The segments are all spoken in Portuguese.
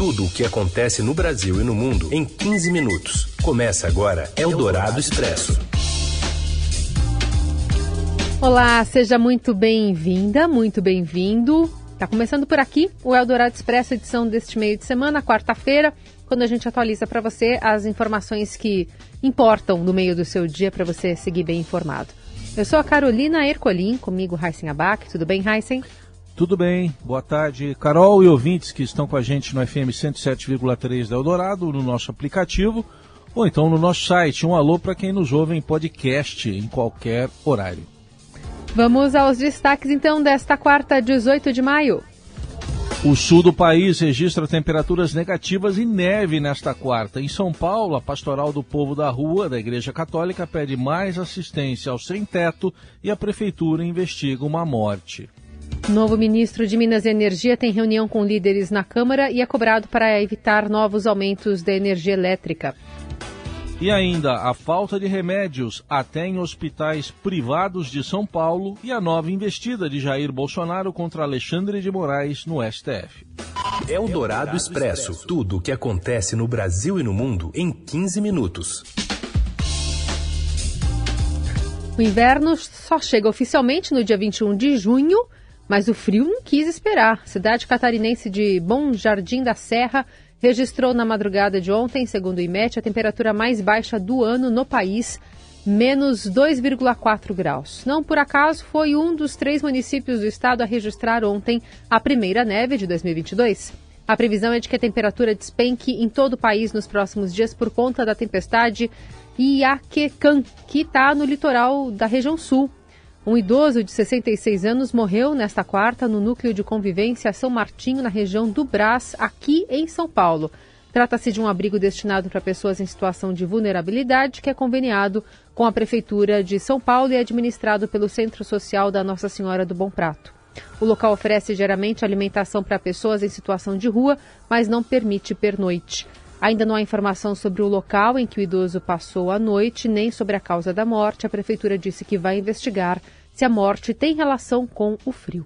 Tudo o que acontece no Brasil e no mundo em 15 minutos. Começa agora Eldorado Expresso. Olá, seja muito bem-vinda, muito bem-vindo. Tá começando por aqui o Eldorado Expresso, edição deste meio de semana, quarta-feira, quando a gente atualiza para você as informações que importam no meio do seu dia para você seguir bem informado. Eu sou a Carolina Ercolim, comigo Heisen Abac. Tudo bem, Heisen? Tudo bem, boa tarde. Carol e ouvintes que estão com a gente no FM 107,3 da Eldorado, no nosso aplicativo, ou então no nosso site. Um alô para quem nos ouve em podcast em qualquer horário. Vamos aos destaques então desta quarta, 18 de maio. O sul do país registra temperaturas negativas e neve nesta quarta. Em São Paulo, a Pastoral do Povo da Rua, da Igreja Católica, pede mais assistência aos sem-teto e a Prefeitura investiga uma morte. Novo ministro de Minas e Energia tem reunião com líderes na Câmara e é cobrado para evitar novos aumentos da energia elétrica. E ainda a falta de remédios até em hospitais privados de São Paulo e a nova investida de Jair Bolsonaro contra Alexandre de Moraes no STF. É o Dourado Expresso. Tudo o que acontece no Brasil e no mundo em 15 minutos. O inverno só chega oficialmente no dia 21 de junho, mas o frio não quis esperar. Cidade catarinense de Bom Jardim da Serra registrou na madrugada de ontem, segundo o IMET, a temperatura mais baixa do ano no país, menos 2,4 graus. Não por acaso foi um dos três municípios do estado a registrar ontem a primeira neve de 2022. A previsão é de que a temperatura despenque em todo o país nos próximos dias por conta da tempestade Iaquecan, que está no litoral da região sul. Um idoso de 66 anos morreu nesta quarta no núcleo de convivência São Martinho, na região do Brás, aqui em São Paulo. Trata-se de um abrigo destinado para pessoas em situação de vulnerabilidade que é conveniado com a Prefeitura de São Paulo e administrado pelo Centro Social da Nossa Senhora do Bom Prato. O local oferece geralmente alimentação para pessoas em situação de rua, mas não permite pernoite. Ainda não há informação sobre o local em que o idoso passou a noite, nem sobre a causa da morte. A prefeitura disse que vai investigar se a morte tem relação com o frio.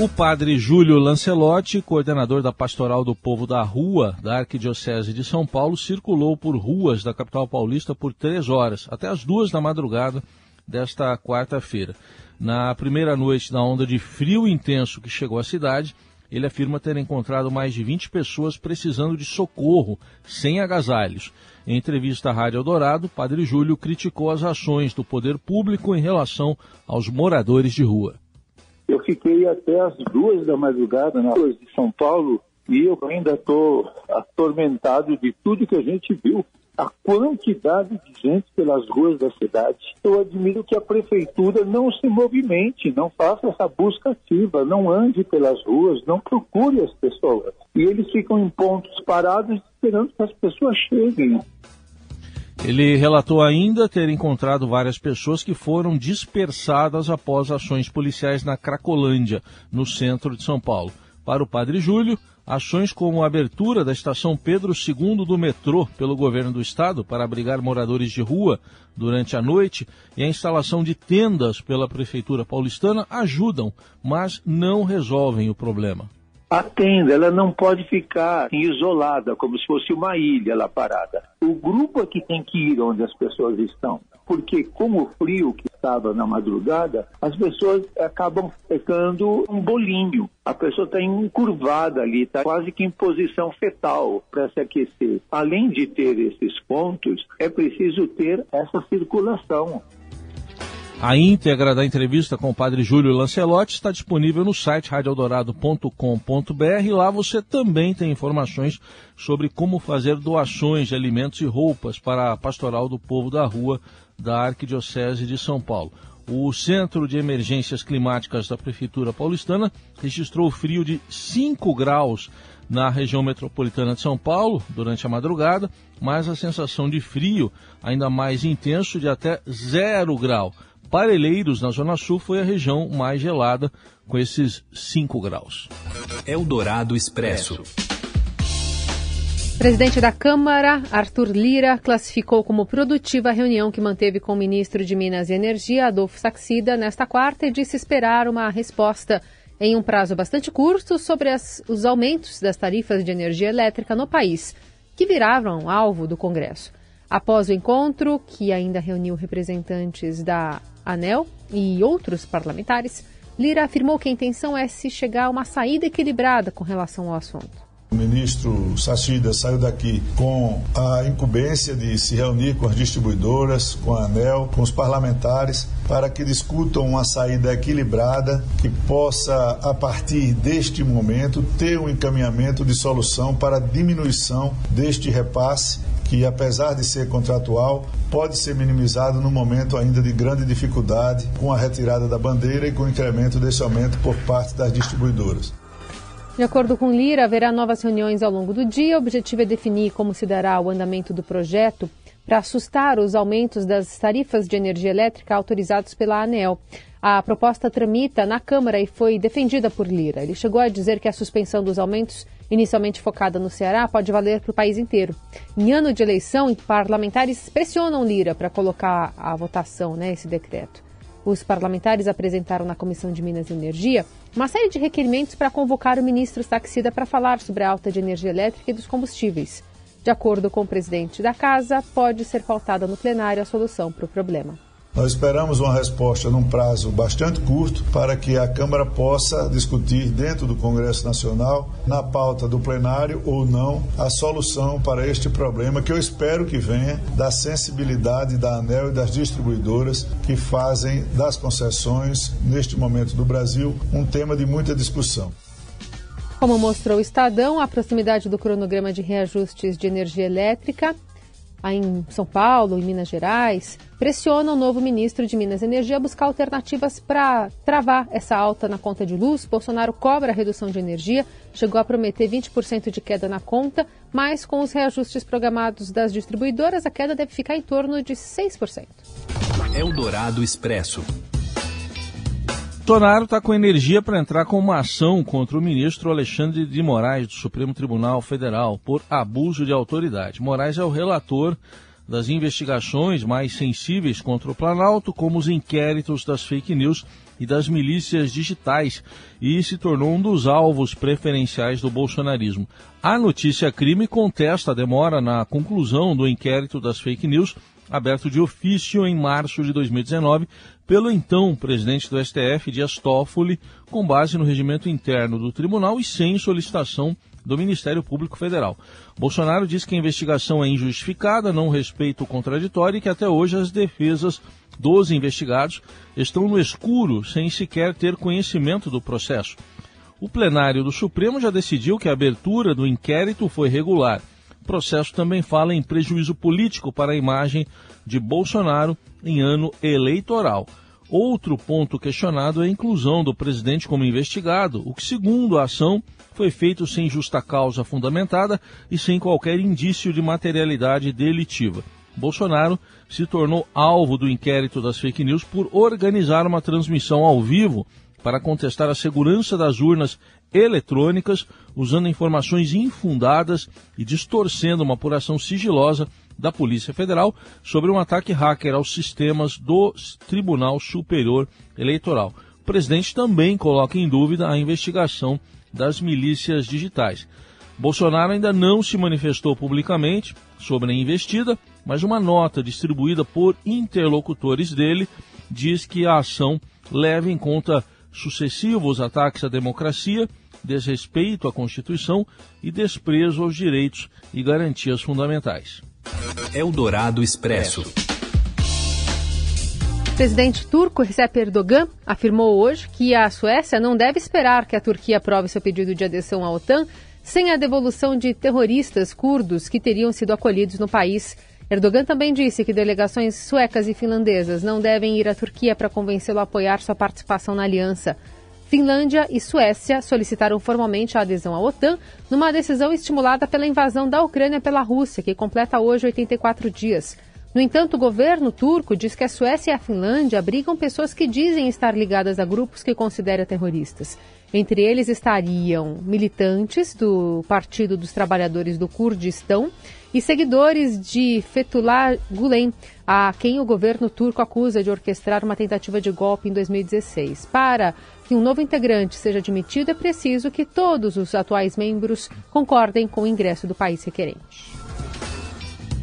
O padre Júlio Lancelotti, coordenador da Pastoral do Povo da Rua da Arquidiocese de São Paulo, circulou por ruas da capital paulista por três horas, até as duas da madrugada desta quarta-feira. Na primeira noite da onda de frio intenso que chegou à cidade, ele afirma ter encontrado mais de 20 pessoas precisando de socorro, sem agasalhos. Em entrevista à Rádio Eldorado, Padre Júlio criticou as ações do poder público em relação aos moradores de rua. Eu fiquei até as duas da madrugada nas ruas de São Paulo e eu ainda estou atormentado de tudo que a gente viu a quantidade de gente pelas ruas da cidade. Eu admiro que a prefeitura não se movimente, não faça essa busca ativa, não ande pelas ruas, não procure as pessoas. E eles ficam em pontos parados esperando que as pessoas cheguem. Ele relatou ainda ter encontrado várias pessoas que foram dispersadas após ações policiais na Cracolândia, no centro de São Paulo. Para o padre Júlio, Ações como a abertura da estação Pedro II do metrô pelo governo do estado para abrigar moradores de rua durante a noite e a instalação de tendas pela prefeitura paulistana ajudam, mas não resolvem o problema. A tenda ela não pode ficar isolada, como se fosse uma ilha lá parada. O grupo é que tem que ir onde as pessoas estão porque com o frio que estava na madrugada, as pessoas acabam ficando um bolinho. A pessoa está encurvada ali, está quase que em posição fetal para se aquecer. Além de ter esses pontos, é preciso ter essa circulação. A íntegra da entrevista com o padre Júlio Lancelotti está disponível no site radioeldorado.com.br. Lá você também tem informações sobre como fazer doações de alimentos e roupas para a Pastoral do Povo da Rua da Arquidiocese de São Paulo. O Centro de Emergências Climáticas da Prefeitura Paulistana registrou frio de 5 graus na região metropolitana de São Paulo durante a madrugada, mas a sensação de frio ainda mais intenso de até 0 grau. Parelheiros, na Zona Sul, foi a região mais gelada, com esses 5 graus. Eldorado Expresso. Presidente da Câmara, Arthur Lira, classificou como produtiva a reunião que manteve com o ministro de Minas e Energia, Adolfo Saxida, nesta quarta e disse esperar uma resposta em um prazo bastante curto sobre as, os aumentos das tarifas de energia elétrica no país, que viraram alvo do Congresso. Após o encontro, que ainda reuniu representantes da ANEL e outros parlamentares, Lira afirmou que a intenção é se chegar a uma saída equilibrada com relação ao assunto. O ministro Sachida saiu daqui com a incumbência de se reunir com as distribuidoras, com a ANEL, com os parlamentares, para que discutam uma saída equilibrada que possa, a partir deste momento, ter um encaminhamento de solução para a diminuição deste repasse que, apesar de ser contratual, pode ser minimizado no momento ainda de grande dificuldade com a retirada da bandeira e com o incremento desse aumento por parte das distribuidoras. De acordo com Lira, haverá novas reuniões ao longo do dia. O objetivo é definir como se dará o andamento do projeto para assustar os aumentos das tarifas de energia elétrica autorizados pela ANEL. A proposta tramita na Câmara e foi defendida por Lira. Ele chegou a dizer que a suspensão dos aumentos, inicialmente focada no Ceará, pode valer para o país inteiro. Em ano de eleição, parlamentares pressionam Lira para colocar à votação né, esse decreto. Os parlamentares apresentaram na Comissão de Minas e Energia uma série de requerimentos para convocar o ministro Saxida para falar sobre a alta de energia elétrica e dos combustíveis. De acordo com o presidente da Casa, pode ser pautada no plenário a solução para o problema. Nós esperamos uma resposta num prazo bastante curto para que a Câmara possa discutir dentro do Congresso Nacional, na pauta do plenário ou não, a solução para este problema que eu espero que venha da sensibilidade da ANEL e das distribuidoras que fazem das concessões, neste momento do Brasil, um tema de muita discussão. Como mostrou o Estadão, a proximidade do cronograma de reajustes de energia elétrica em São Paulo, em Minas Gerais, pressiona o novo ministro de Minas e Energia a buscar alternativas para travar essa alta na conta de luz. Bolsonaro cobra a redução de energia, chegou a prometer 20% de queda na conta, mas com os reajustes programados das distribuidoras, a queda deve ficar em torno de 6%. Eldorado Expresso. Bolsonaro está com energia para entrar com uma ação contra o ministro Alexandre de Moraes, do Supremo Tribunal Federal, por abuso de autoridade. Moraes é o relator das investigações mais sensíveis contra o Planalto, como os inquéritos das fake news e das milícias digitais, e se tornou um dos alvos preferenciais do bolsonarismo. A notícia crime contesta a demora na conclusão do inquérito das fake news aberto de ofício em março de 2019 pelo então presidente do STF, Dias Toffoli, com base no regimento interno do tribunal e sem solicitação do Ministério Público Federal. Bolsonaro diz que a investigação é injustificada, não respeita o contraditório e que até hoje as defesas dos investigados estão no escuro, sem sequer ter conhecimento do processo. O plenário do Supremo já decidiu que a abertura do inquérito foi regular o processo também fala em prejuízo político para a imagem de Bolsonaro em ano eleitoral. Outro ponto questionado é a inclusão do presidente como investigado, o que, segundo a ação, foi feito sem justa causa fundamentada e sem qualquer indício de materialidade delitiva. Bolsonaro se tornou alvo do inquérito das fake news por organizar uma transmissão ao vivo para contestar a segurança das urnas eletrônicas, usando informações infundadas e distorcendo uma apuração sigilosa da Polícia Federal sobre um ataque hacker aos sistemas do Tribunal Superior Eleitoral. O presidente também coloca em dúvida a investigação das milícias digitais. Bolsonaro ainda não se manifestou publicamente sobre a investida, mas uma nota distribuída por interlocutores dele diz que a ação leva em conta sucessivos ataques à democracia desrespeito à Constituição e desprezo aos direitos e garantias fundamentais. Eldorado Expresso. O presidente turco Recep Erdogan afirmou hoje que a Suécia não deve esperar que a Turquia aprove seu pedido de adesão à OTAN sem a devolução de terroristas curdos que teriam sido acolhidos no país. Erdogan também disse que delegações suecas e finlandesas não devem ir à Turquia para convencê-lo a apoiar sua participação na aliança. Finlândia e Suécia solicitaram formalmente a adesão à OTAN numa decisão estimulada pela invasão da Ucrânia pela Rússia, que completa hoje 84 dias. No entanto, o governo turco diz que a Suécia e a Finlândia abrigam pessoas que dizem estar ligadas a grupos que considera terroristas. Entre eles estariam militantes do Partido dos Trabalhadores do Kurdistão e seguidores de Fethullah Gulen, a quem o governo turco acusa de orquestrar uma tentativa de golpe em 2016. Para que um novo integrante seja admitido, é preciso que todos os atuais membros concordem com o ingresso do país requerente.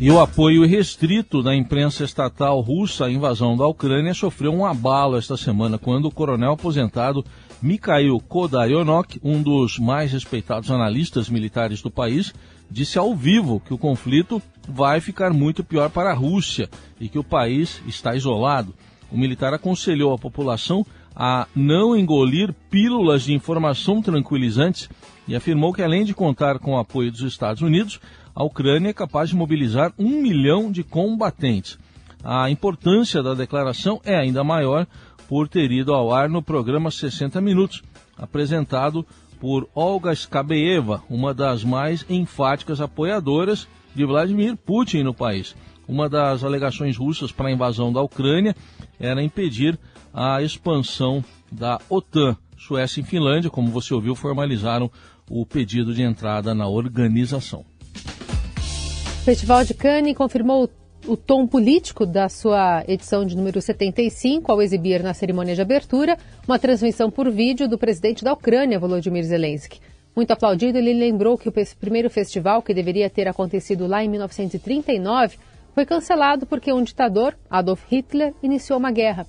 E o apoio restrito da imprensa estatal russa à invasão da Ucrânia sofreu um abalo esta semana quando o coronel aposentado Mikhail Kodayonok, um dos mais respeitados analistas militares do país, disse ao vivo que o conflito vai ficar muito pior para a Rússia e que o país está isolado. O militar aconselhou a população a não engolir pílulas de informação tranquilizantes e afirmou que, além de contar com o apoio dos Estados Unidos, a Ucrânia é capaz de mobilizar um milhão de combatentes. A importância da declaração é ainda maior por ter ido ao ar no programa 60 Minutos, apresentado por Olga Skabeeva, uma das mais enfáticas apoiadoras de Vladimir Putin no país. Uma das alegações russas para a invasão da Ucrânia era impedir a expansão da OTAN. Suécia e Finlândia, como você ouviu, formalizaram o pedido de entrada na organização. O Festival de Cannes confirmou o tom político da sua edição de número 75 ao exibir na cerimônia de abertura uma transmissão por vídeo do presidente da Ucrânia, Volodymyr Zelensky. Muito aplaudido, ele lembrou que o primeiro festival, que deveria ter acontecido lá em 1939, foi cancelado porque um ditador, Adolf Hitler, iniciou uma guerra.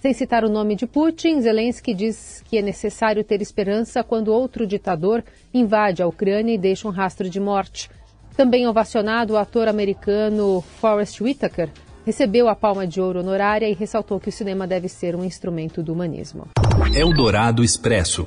Sem citar o nome de Putin, Zelensky diz que é necessário ter esperança quando outro ditador invade a Ucrânia e deixa um rastro de morte. Também ovacionado, o ator americano Forrest Whitaker recebeu a palma de ouro honorária e ressaltou que o cinema deve ser um instrumento do humanismo. Eldorado Expresso.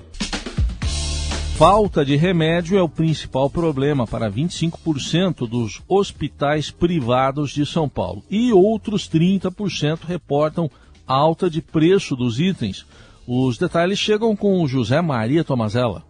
Falta de remédio é o principal problema para 25% dos hospitais privados de São Paulo. E outros 30% reportam alta de preço dos itens. Os detalhes chegam com José Maria Tomazella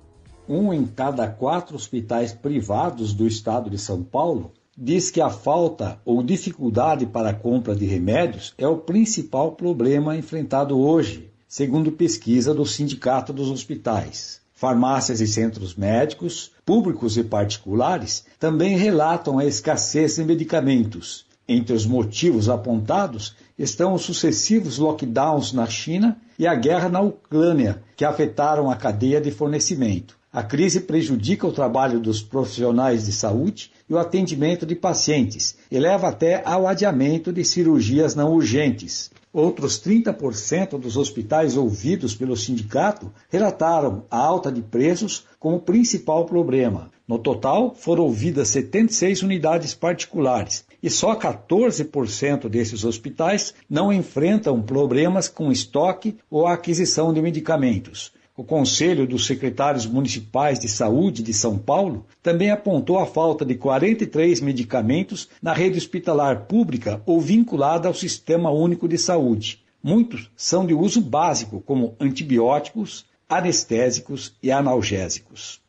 um em cada quatro hospitais privados do estado de São Paulo diz que a falta ou dificuldade para a compra de remédios é o principal problema enfrentado hoje, segundo pesquisa do Sindicato dos Hospitais. Farmácias e centros médicos, públicos e particulares, também relatam a escassez de medicamentos. Entre os motivos apontados estão os sucessivos lockdowns na China e a guerra na Ucrânia, que afetaram a cadeia de fornecimento. A crise prejudica o trabalho dos profissionais de saúde e o atendimento de pacientes e leva até ao adiamento de cirurgias não urgentes. Outros 30% dos hospitais ouvidos pelo sindicato relataram a alta de preços como principal problema. No total, foram ouvidas 76 unidades particulares e só 14% desses hospitais não enfrentam problemas com estoque ou aquisição de medicamentos. O Conselho dos Secretários Municipais de Saúde de São Paulo também apontou a falta de 43 medicamentos na rede hospitalar pública ou vinculada ao Sistema Único de Saúde. Muitos são de uso básico, como antibióticos, anestésicos e analgésicos.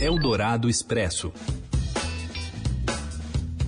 Eldorado Expresso.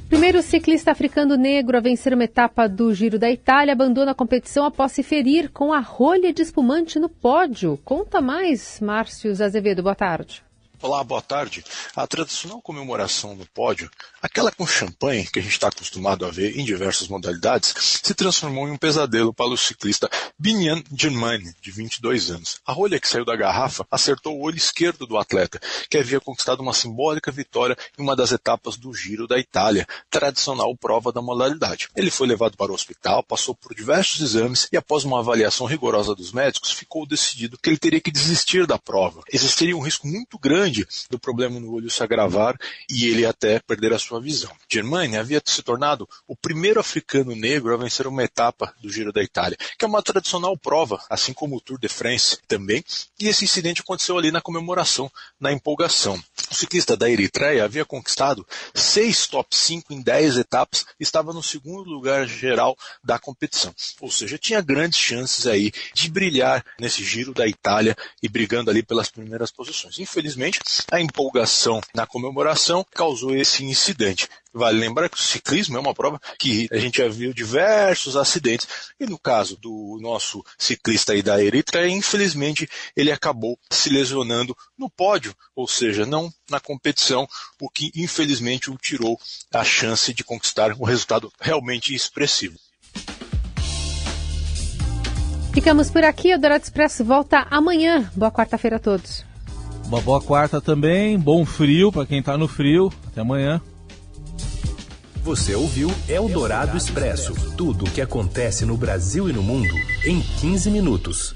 Primeiro ciclista africano negro a vencer uma etapa do Giro da Itália abandona a competição após se ferir com a rolha de espumante no pódio. Conta mais, Márcio Azevedo. Boa tarde. Olá, boa tarde. A tradicional comemoração no pódio, aquela com champanhe que a gente está acostumado a ver em diversas modalidades, se transformou em um pesadelo para o ciclista Binyan Germani, de 22 anos. A rolha que saiu da garrafa acertou o olho esquerdo do atleta, que havia conquistado uma simbólica vitória em uma das etapas do Giro da Itália, tradicional prova da modalidade. Ele foi levado para o hospital, passou por diversos exames e, após uma avaliação rigorosa dos médicos, ficou decidido que ele teria que desistir da prova. Existiria um risco muito grande do problema no olho se agravar e ele até perder a sua visão. Germani havia se tornado o primeiro africano negro a vencer uma etapa do Giro da Itália, que é uma tradicional prova, assim como o Tour de France também, e esse incidente aconteceu ali na comemoração, na empolgação. O ciclista da Eritreia havia conquistado seis top 5 em 10 etapas e estava no segundo lugar geral da competição. Ou seja, tinha grandes chances aí de brilhar nesse Giro da Itália e brigando ali pelas primeiras posições. Infelizmente, a empolgação na comemoração causou esse incidente. Vale lembrar que o ciclismo é uma prova que a gente já viu diversos acidentes. E no caso do nosso ciclista aí da Eritreia, infelizmente, ele acabou se lesionando no pódio, ou seja, não na competição, o que infelizmente o tirou a chance de conquistar um resultado realmente expressivo. Ficamos por aqui, o Dourado Expresso volta amanhã. Boa quarta-feira a todos. Uma boa quarta também, bom frio para quem está no frio. Até amanhã. Você ouviu Eldorado Expresso tudo o que acontece no Brasil e no mundo em 15 minutos.